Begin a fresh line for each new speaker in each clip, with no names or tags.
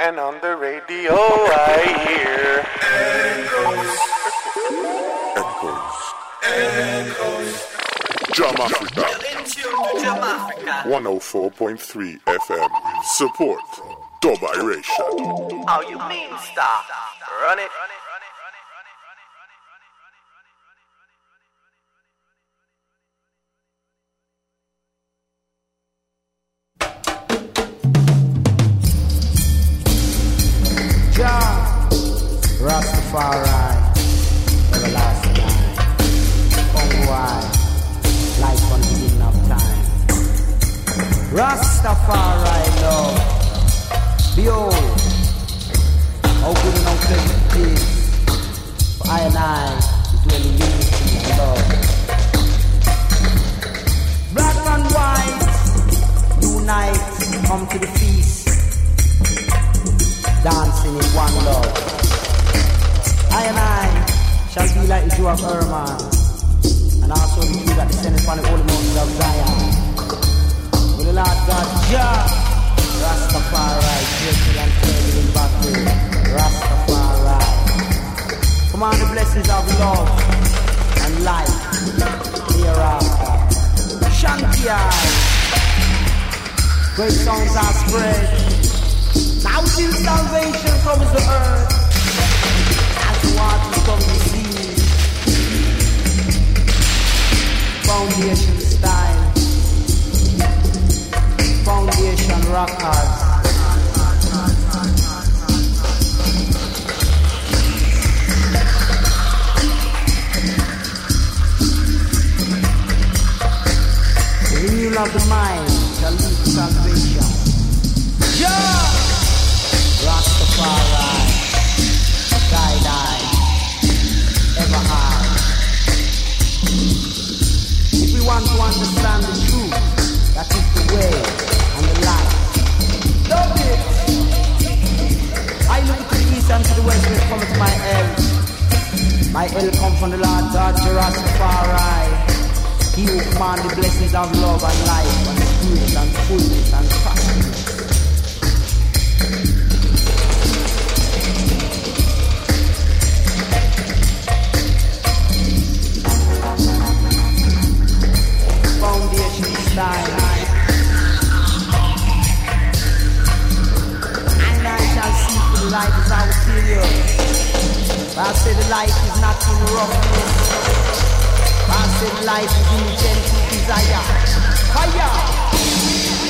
And on the radio I hear
Echoes. Echoes. Jam Africa.
In Jam Africa.
104.3 FM. Support Dub Iration.
How you mean stop? Run it.
Of the mind shall lead to salvation. Yeah! Rastafari, guide I, ever high. If we want to understand the truth, that is the way and the light. Love it. I look to the east and to the west comes to my help. My help come from the Lord God, Rastafari. He who command the blessings of love and life and spirit and fullness and prosperity. foundation style. And I shall see the light is our serious. I say the light is not in roughness. Is in gentle desire. Fire!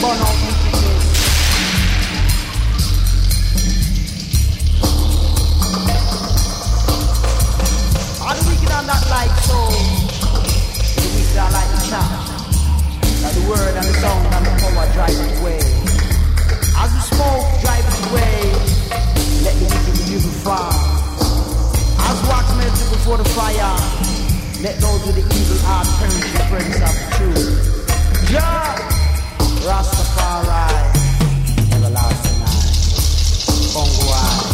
Burn out wickedness. All the wicked are not like so. The wicked are like the. That the word and the sound and the power drive it away. As the smoke drive it away, let the wicked be driven far. As wax melted before the fire, let those with the evil heart perish the presence of truth. Jah, Rastafari, everlasting night. Congo eye,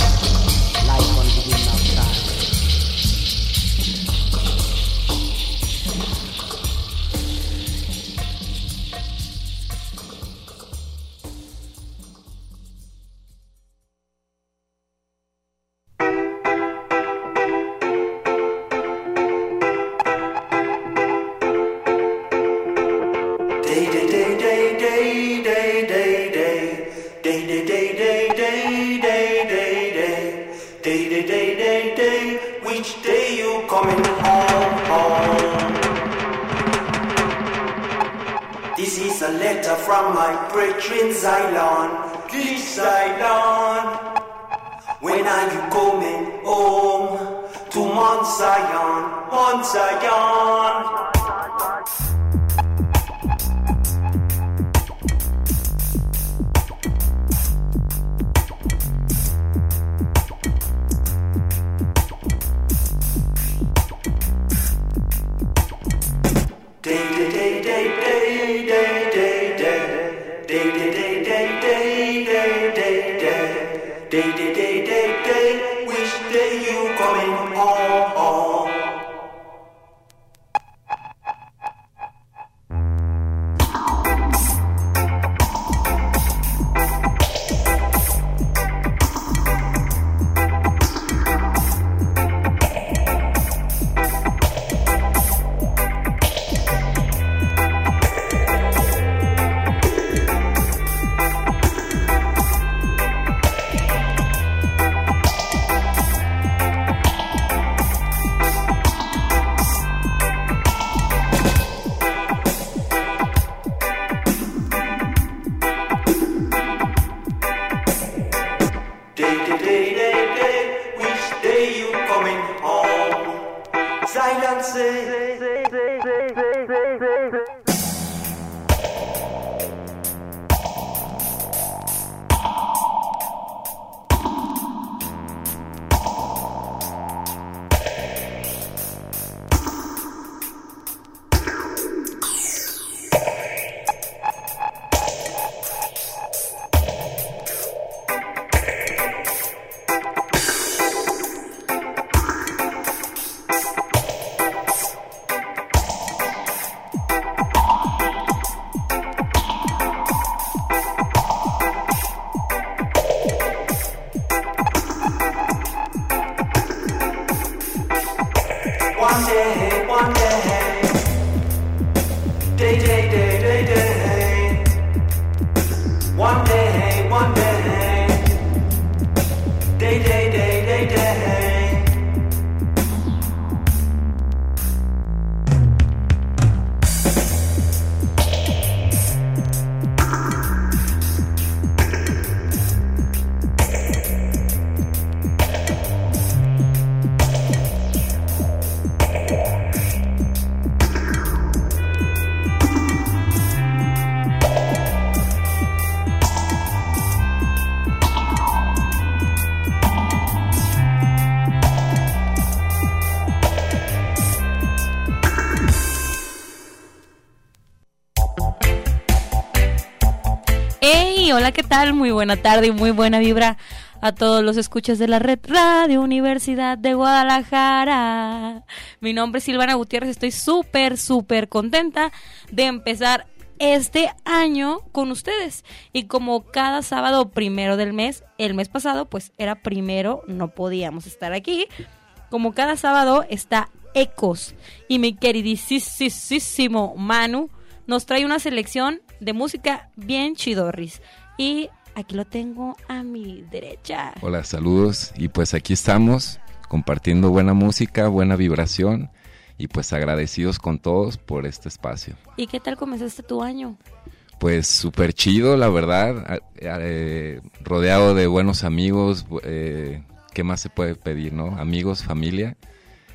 Hey, hola, ¿qué tal? Muy buena tarde y muy buena vibra a todos los escuchas de la red Radio Universidad de Guadalajara. Mi nombre es Silvana Gutiérrez, estoy súper, súper contenta de empezar este año con ustedes. Y como cada sábado primero del mes, el mes pasado pues era primero, no podíamos estar aquí. Como cada sábado está Ecos y mi queridísimo Manu nos trae una selección de música bien chidorris. Y aquí lo tengo a mi derecha.
Hola, saludos. Y pues aquí estamos compartiendo buena música, buena vibración y pues agradecidos con todos por este espacio.
¿Y qué tal comenzaste tu año?
Pues súper chido, la verdad, eh, rodeado de buenos amigos, eh, ¿qué más se puede pedir, no? Amigos, familia,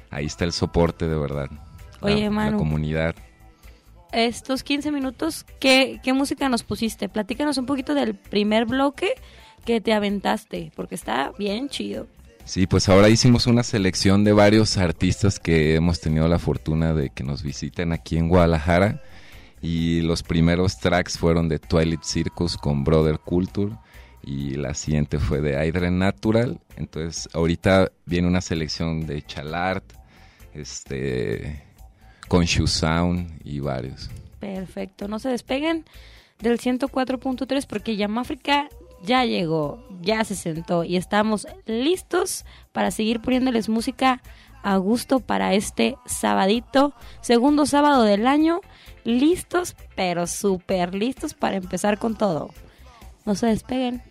ahí está el soporte de verdad. La-
Oye,
la,
Manu.
comunidad.
Estos 15 minutos, ¿qué, ¿qué música nos pusiste? Platícanos un poquito del primer bloque que te aventaste, porque está bien chido.
Sí, pues ahora hicimos una selección de varios artistas que hemos tenido la fortuna de que nos visiten aquí en Guadalajara. Y los primeros tracks fueron de Twilight Circus con Brother Culture. Y la siguiente fue de Hydra Natural. Entonces, ahorita viene una selección de Chalart, este, Conscious Sound y varios.
Perfecto, no se despeguen del 104.3 porque Yamáfrica ya llegó, ya se sentó y estamos listos para seguir poniéndoles música a gusto para este sabadito, segundo sábado del año, listos, pero súper listos para empezar con todo. No se despeguen.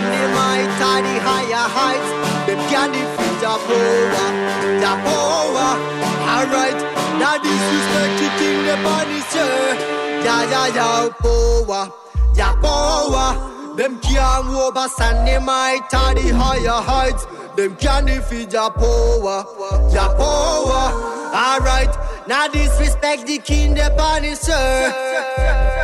dynamite, tiny higher heights. The candy feet ich power. davor, power Alright, now disrespect the king, the punisher. Ja, ja, ja, boa, ja, boa. Dem kann ober dynamite, tiny higher heights. Dem kann ich viel davor. Alright, now disrespect the king, the punisher.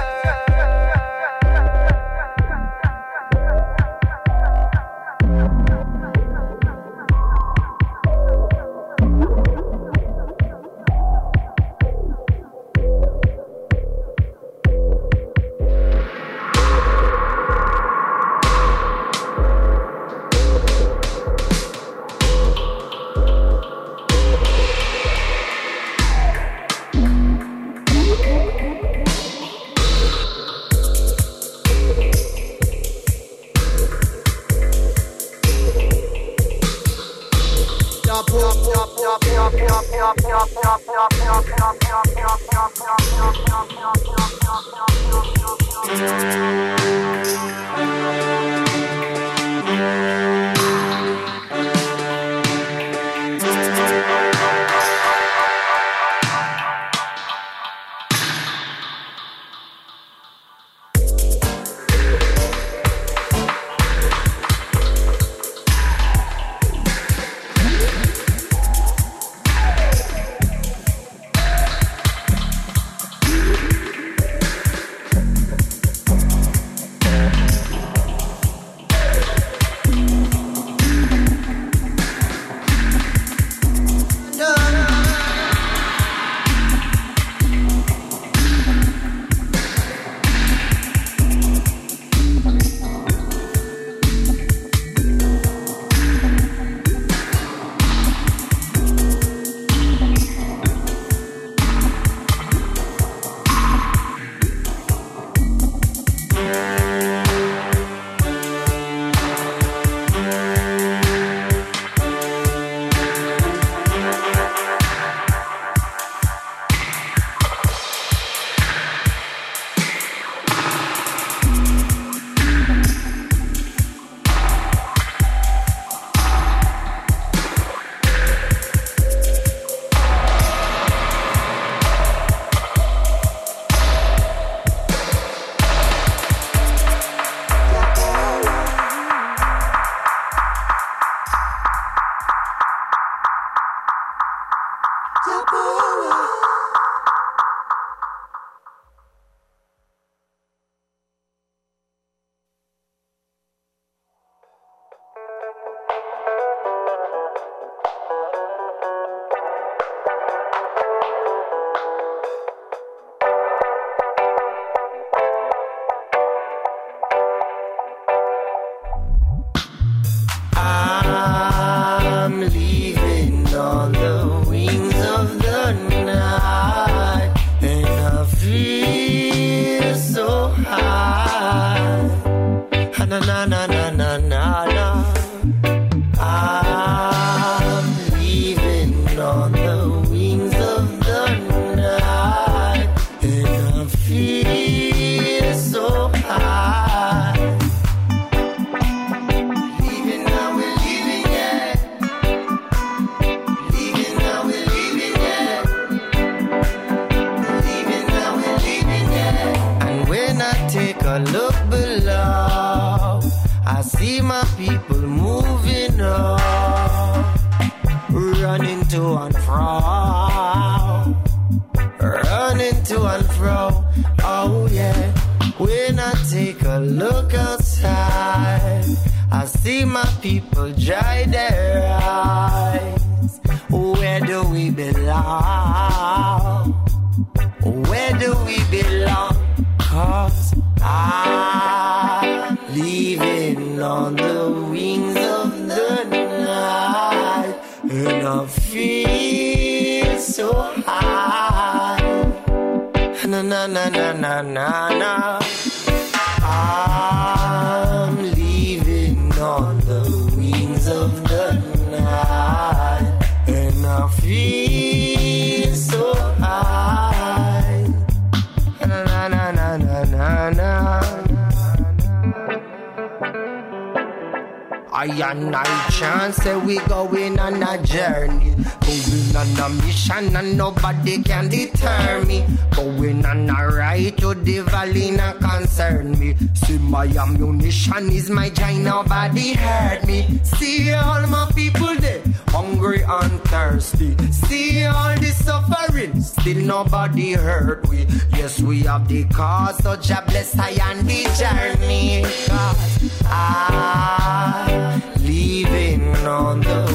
And
is my joy nobody heard me? See all my people dead, hungry and thirsty. See all the suffering, still nobody heard me. Yes, we have the cause, such so a bless I and the journey. Cause I living on the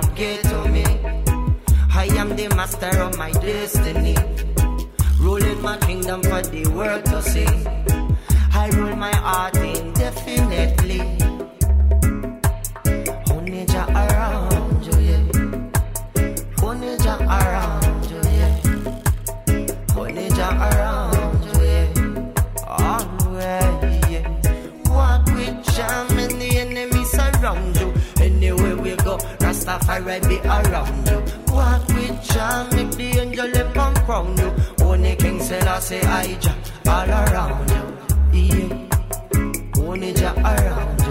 To me. I am the master of my destiny. Ruling my kingdom for the world to see. I rule my heart indefinitely. Rastafari be around you. Walk with Jah, make the angel them crown you. Only King Selassie I Jah all around you. Yeah. Only Jah around you.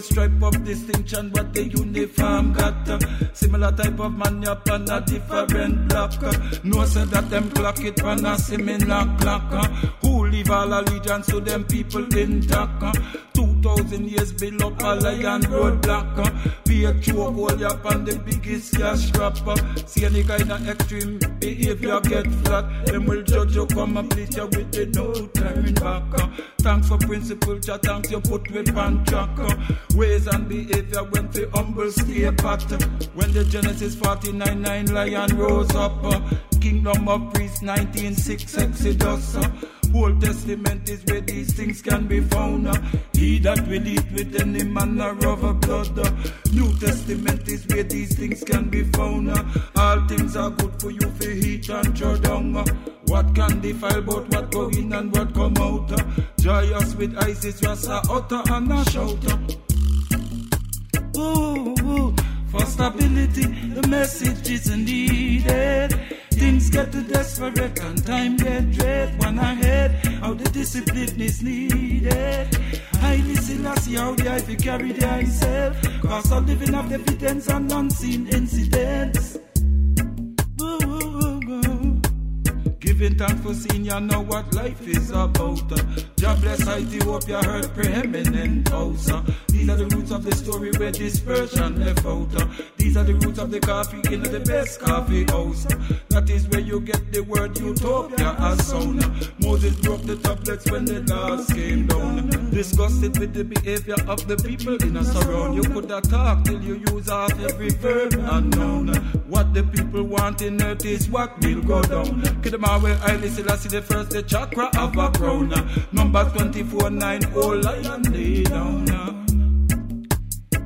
The stripe of distinction, what the uniform got. uh, Similar type of man up on a different block. uh, No say that them clock it on a similar clock. uh, Who leave all allegiance to them people intact. uh, Two thousand years a lion roadblock. Be a choke hold up on the biggest cash rapper. See any kind of extreme behavior get flat. Them will judge you, come and please you with the no turning back. Thanks for principle, cha thanks you put with pan track. Ways and behavior went the humble stay pat. When the Genesis 49 9 lion rose up. Kingdom of Priests 196 Exodus. uh. Old Testament is where these things can be found. uh. He that will eat with any manner of blood. uh. New Testament is where these things can be found. uh. All things are good for you for heat and draw down. uh. What can defile but what go in and what come out? uh. Joyous with Isis, Rasa, utter and a shout. uh. Ooh, ooh. For stability, the message is needed. Things get too desperate and time get dread. One ahead, how the discipline is needed. Haile Selassie, how the eye carry the eye self. Cause of living of evidence and unseen incidents. Giving thanks for seeing you know what life is about. Uh, God bless Ethiopia, heard preeminent house. Uh, these are the roots of the story where dispersion left out. Uh, these are the roots of the coffee in the best coffee house. Uh, that is where you get the word utopia as. Uh, Moses broke the tablets when the laws came down. Disgusted with the behavior of the people in a surround. You could have talked till you use half every verb unknown. What the people want in earth is what will go down. Kidamawe, I listen, I see the first, the chakra of a crown. Number 24, 9, all lion lay down.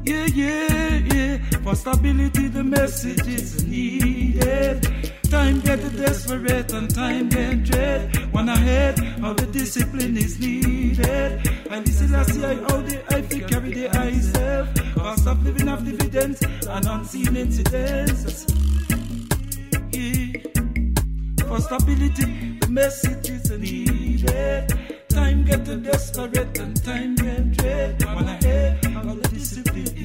Yeah, yeah, yeah. For stability, the message is needed. Time get desperate and time get dread. One ahead, how the discipline is needed. This is I see how the I feel carry the eye self. Cause of living of dividends and unseen incidents. For stability, the message is needed. Time get desperate and time get dread. One ahead, how the discipline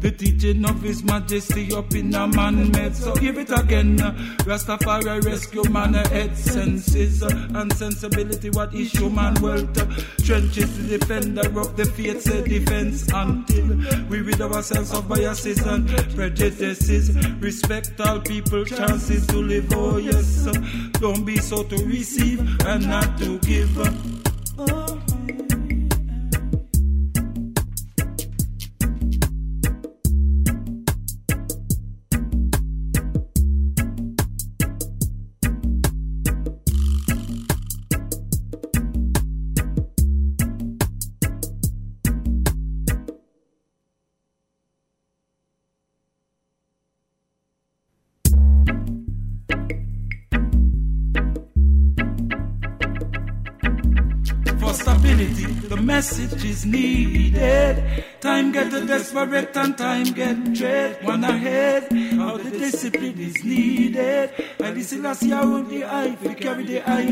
The teaching of His Majesty up in a man made. So give it again. Rastafari rescue man head senses and sensibility. What issue man wealth? Trenches the defender of the faith say defense until we rid ourselves of biases and prejudices. Respect all people chances to live. Oh yes, don't be so to receive and not to give. Message is needed. Time get desperate and time get dread. One ahead, how the discipline is needed. I listen as you hold the eye, we carry the eye.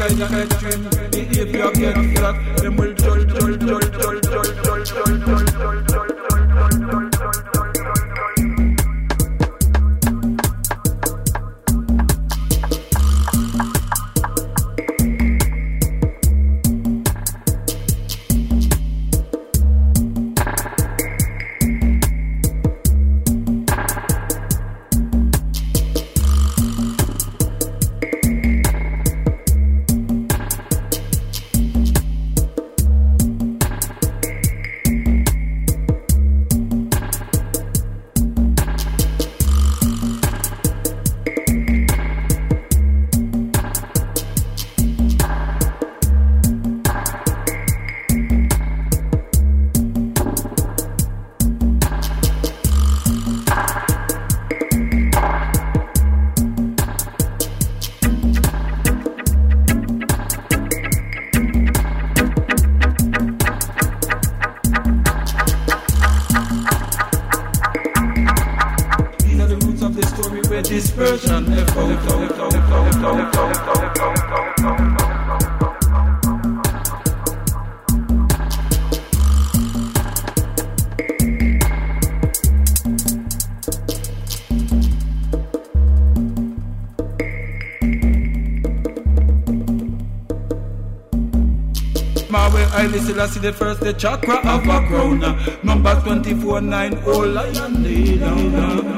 Kind of extreme behavior get flat. Them will judge, judge, judge, judge, judge These are Haile see the first, the chakra of a crown. Number 24, 9, oh lion leader.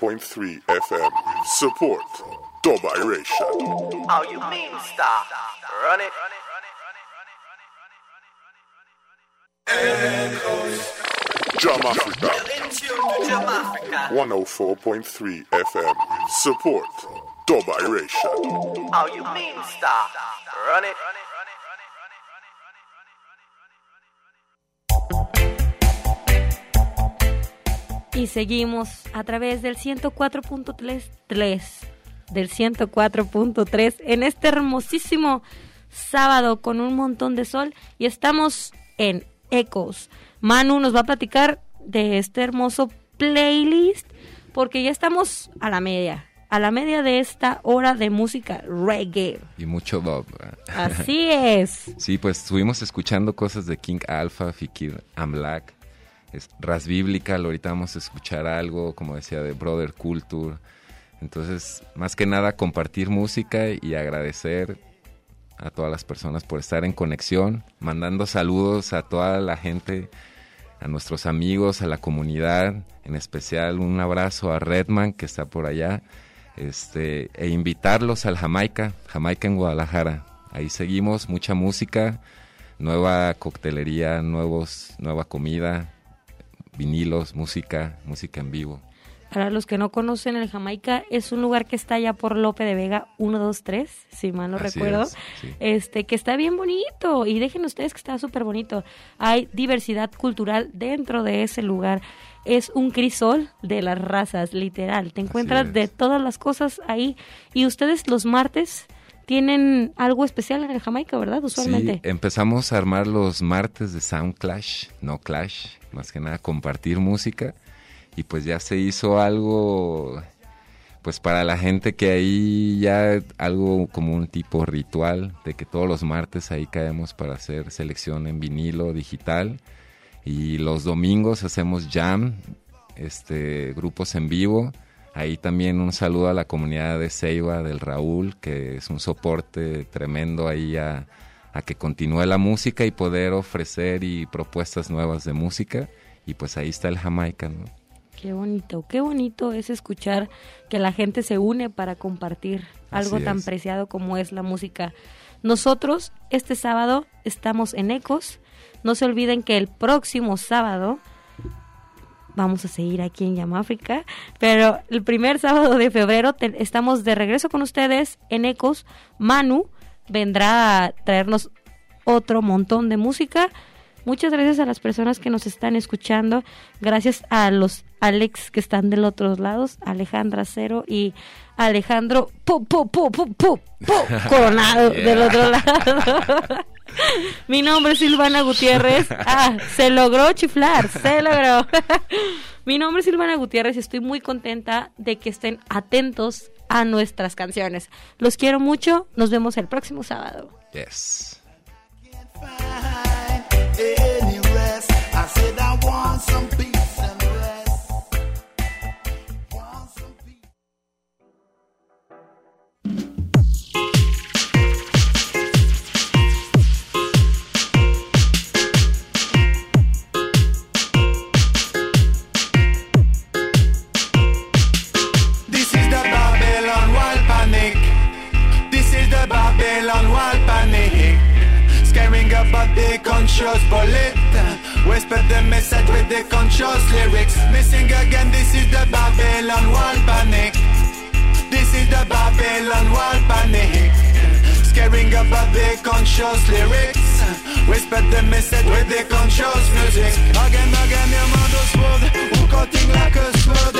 104.3 FM. Support Dubairation.
How you mean stop? Run it.
Jamáfrica,
In tune to Jamáfrica.
104.3 FM. Support Dubairation.
How you mean stop? Run it.
Y seguimos a través del 104.3 tres, del 104.3 en este hermosísimo sábado con un montón de sol y estamos en Ecos. Manu nos va a platicar de este hermoso playlist porque ya estamos a la media, a la media de esta hora de música reggae.
Y mucho Bob.
Así es.
Sí, pues estuvimos escuchando cosas de King Alpha, Fikir Amlak, es Ras Biblical, ahorita vamos a escuchar algo, como decía, de Brother Culture. Entonces, más que nada, compartir música y agradecer a todas las personas por estar en conexión, mandando saludos a toda la gente, a nuestros amigos, a la comunidad, en especial un abrazo a Redman que está por allá, este, e invitarlos al Jamaica, Jamaica en Guadalajara. Ahí seguimos, mucha música, nueva coctelería, nuevos, nueva comida, vinilos, música, música en vivo.
Para los que no conocen, el Jamaica es un lugar que está allá por Lope de Vega 123, si mal no
Así
recuerdo.
es, sí.
Este, que está bien bonito. Y dejen ustedes que está súper bonito. Hay diversidad cultural dentro de ese lugar. Es un crisol de las razas, literal. Te encuentras de todas las cosas ahí. Y ustedes los martes tienen algo especial en Jamaica, ¿verdad? Usualmente.
Empezamos a armar los martes de Sound Clash, no Clash, más que nada compartir música. Y pues ya se hizo algo, pues para la gente que ahí ya algo como un tipo ritual, de que todos los martes ahí caemos para hacer selección en vinilo digital. Y los domingos hacemos jam, este, grupos en vivo. Ahí también un saludo a la comunidad de Ceiba, del Raúl, que es un soporte tremendo ahí a, a que continúe la música y poder ofrecer y propuestas nuevas de música. Y pues ahí está el Jamaica, ¿no?
Qué bonito, qué bonito es escuchar que la gente se une para compartir algo tan
es.
preciado como es la música. Nosotros este sábado estamos en Ecos. No se olviden que el próximo sábado vamos a seguir aquí en Yamáfrica, pero el primer sábado de febrero te- estamos de regreso con ustedes en Ecos. Manu vendrá a traernos otro montón de música. Muchas gracias a las personas que nos están escuchando. Gracias a los Alex que están del otro lado, Alejandra Cero y Alejandro pu, pu, pu, pu, pu, pu, Coronado
Yeah.
del otro lado. Mi nombre es Silvana Gutiérrez. Ah, se logró chiflar, se logró. Mi nombre es Silvana Gutiérrez y estoy muy contenta de que estén atentos a nuestras canciones. Los quiero mucho. Nos vemos el próximo sábado.
Yes.
About conscious bullet. Whisper the message with the conscious lyrics. Missing again, this is the Babylon wall panic. This is the Babylon wall panic. Scaring about the conscious lyrics. Whisper the message with the conscious music. Again, again, your mother's word. Cutting like a sword?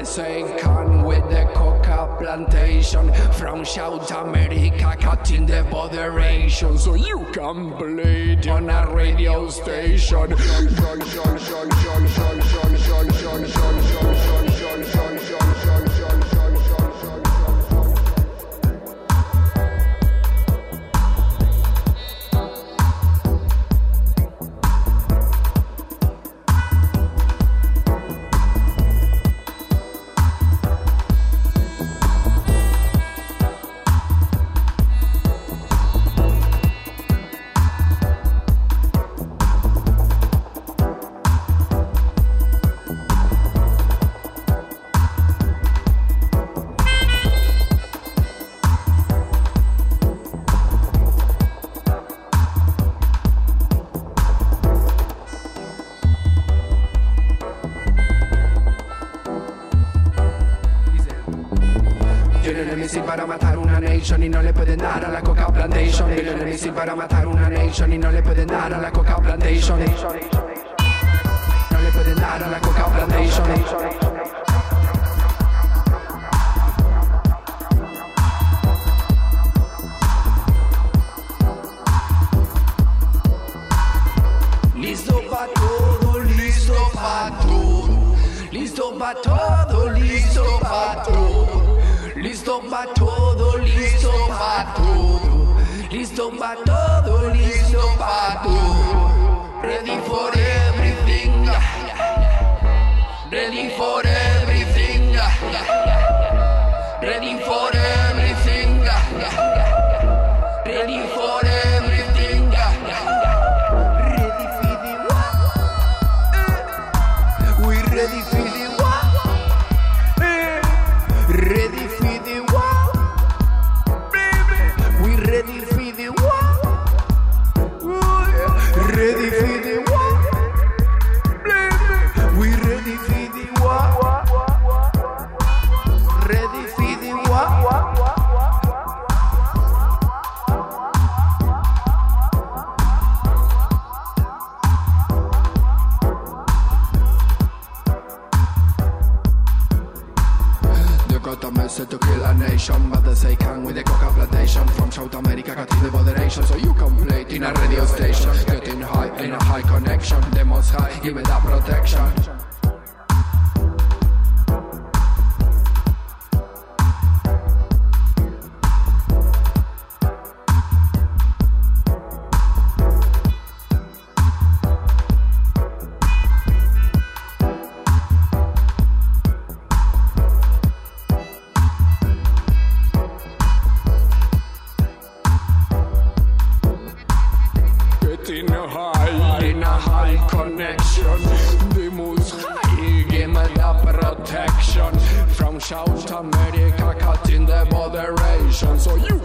Say
can with the coca plantation. From South America, cutting the botheration. So you can bleed on a radio station. Misil para matar una nation y no le pueden dar a la coca plantation. Tienen el misil para matar una nation y no le pueden dar a la coca plantation. No le pueden dar a la coca plantation. Pa' todo, listo pa' todo. Listo pa' todo, listo pa' todo. Ready for everything.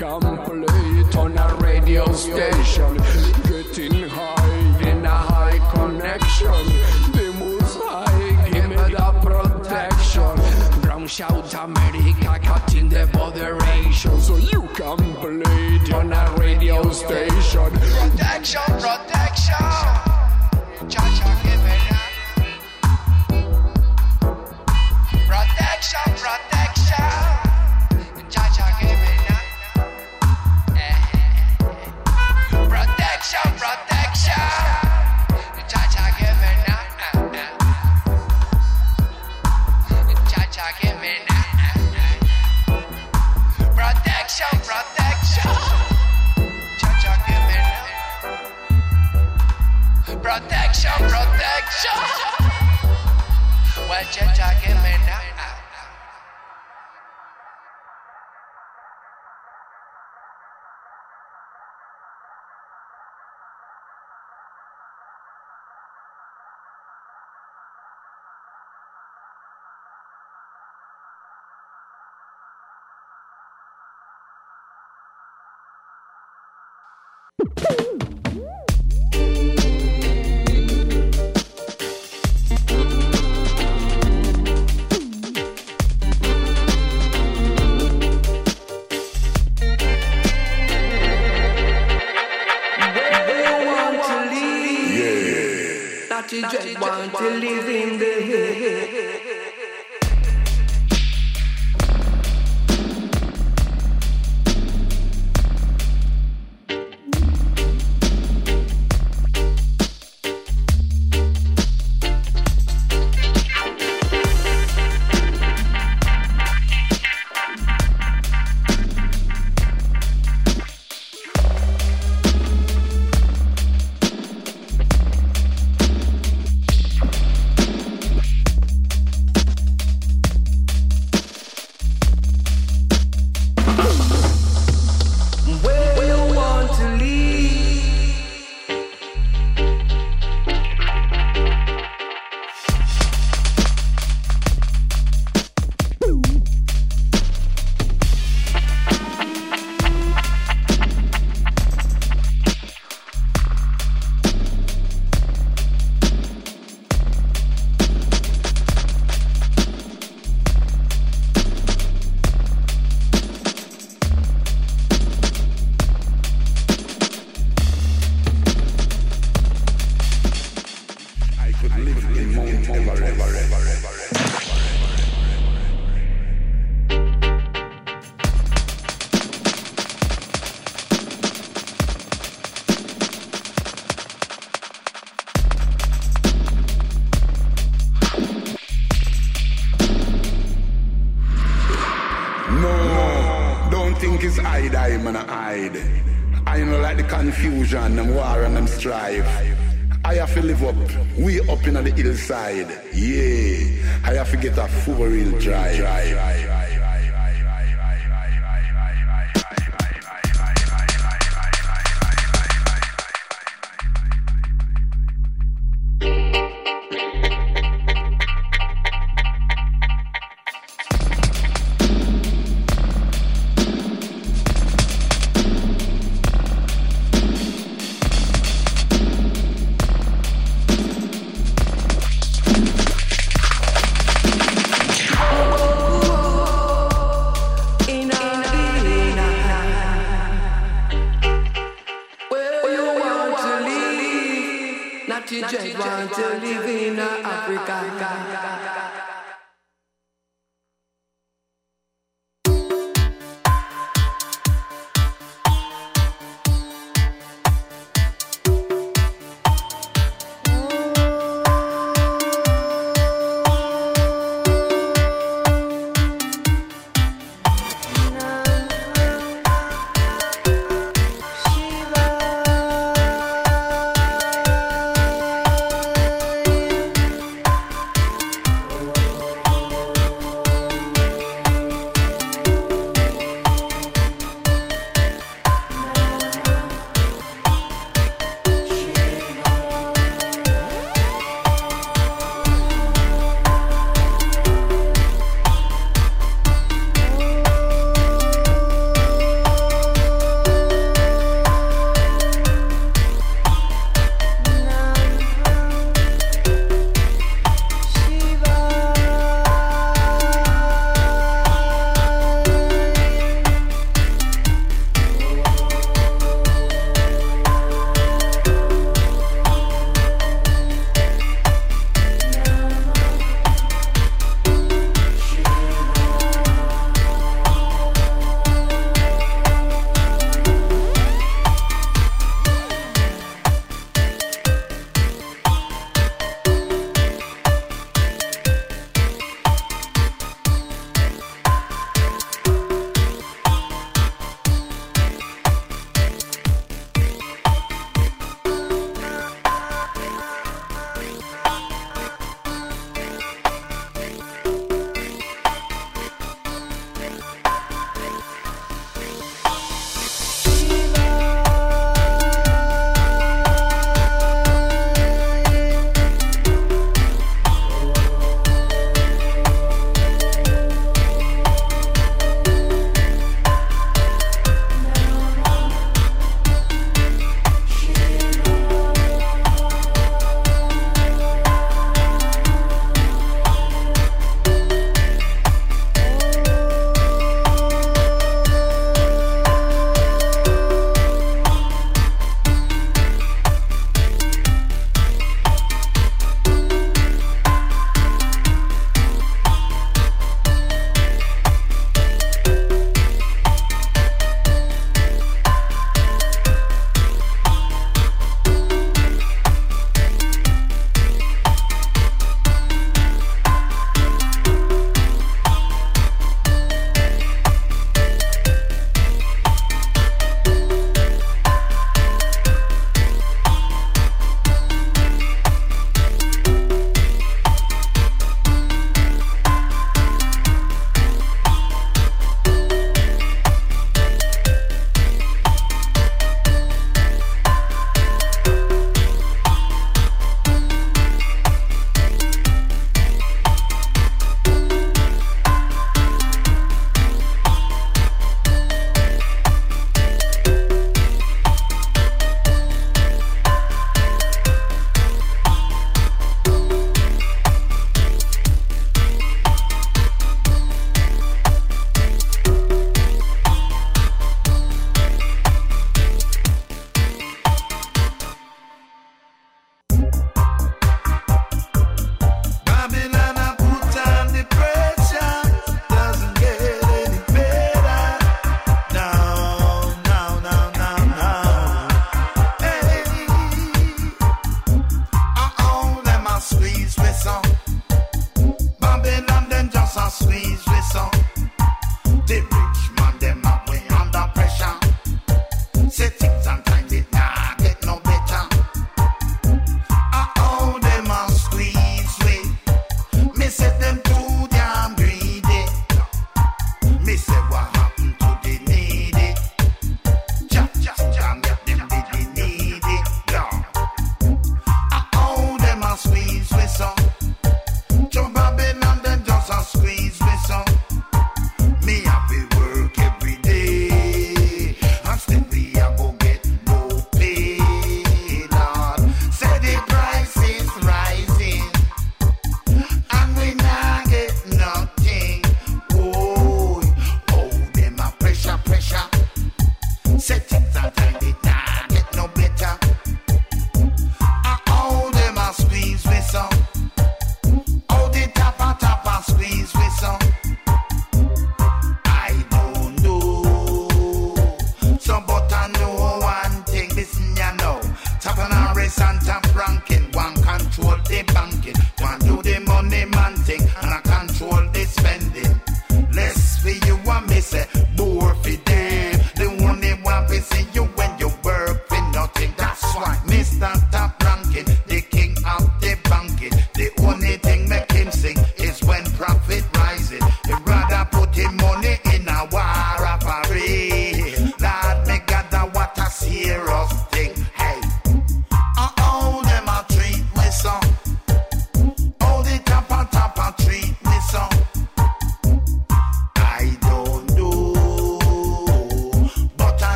It on a radio station. Getting high in a high connection. The most high, give me the protection. From South America, cutting the moderation. So you it on a radio station.
Protection, protection. Cha-cha, give. Protection, protection. Protection, protection. Cha-cha, give me that.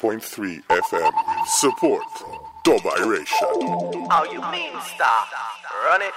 104.3 FM. Support Dub Iration.
How oh, you mean stop? Run it.